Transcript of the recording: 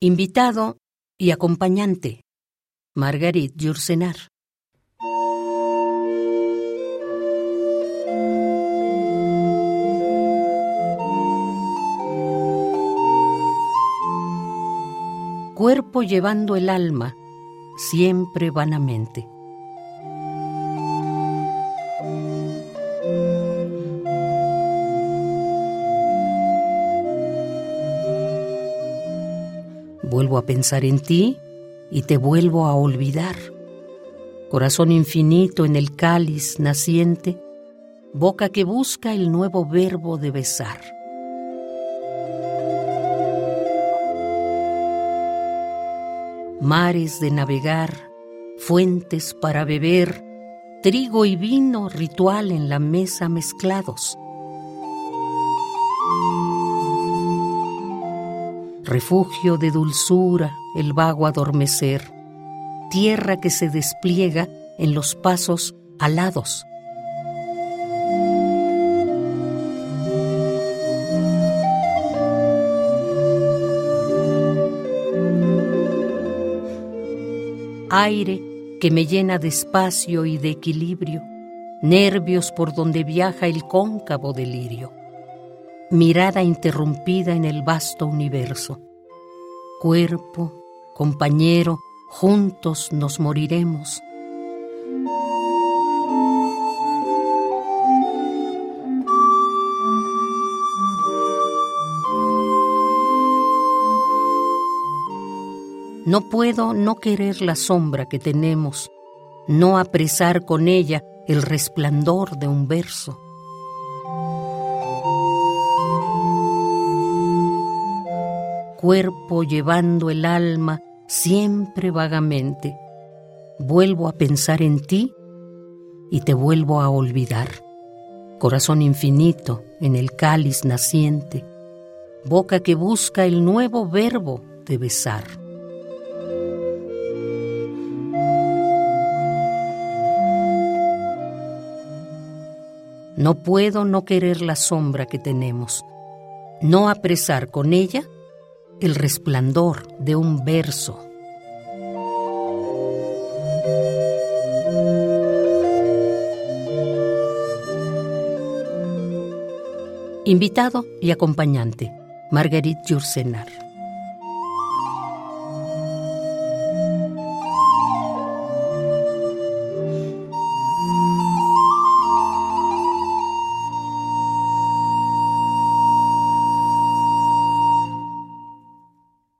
Invitado y acompañante. Margarit Yursenar. Cuerpo llevando el alma, siempre vanamente. Vuelvo a pensar en ti y te vuelvo a olvidar. Corazón infinito en el cáliz naciente, boca que busca el nuevo verbo de besar. Mares de navegar, fuentes para beber, trigo y vino ritual en la mesa mezclados refugio de dulzura, el vago adormecer, tierra que se despliega en los pasos alados. Aire que me llena de espacio y de equilibrio, nervios por donde viaja el cóncavo delirio mirada interrumpida en el vasto universo. Cuerpo, compañero, juntos nos moriremos. No puedo no querer la sombra que tenemos, no apresar con ella el resplandor de un verso. Cuerpo llevando el alma siempre vagamente. Vuelvo a pensar en ti y te vuelvo a olvidar. Corazón infinito en el cáliz naciente, boca que busca el nuevo verbo de besar. No puedo no querer la sombra que tenemos, no apresar con ella el resplandor de un verso. Invitado y acompañante, Marguerite Jursenar.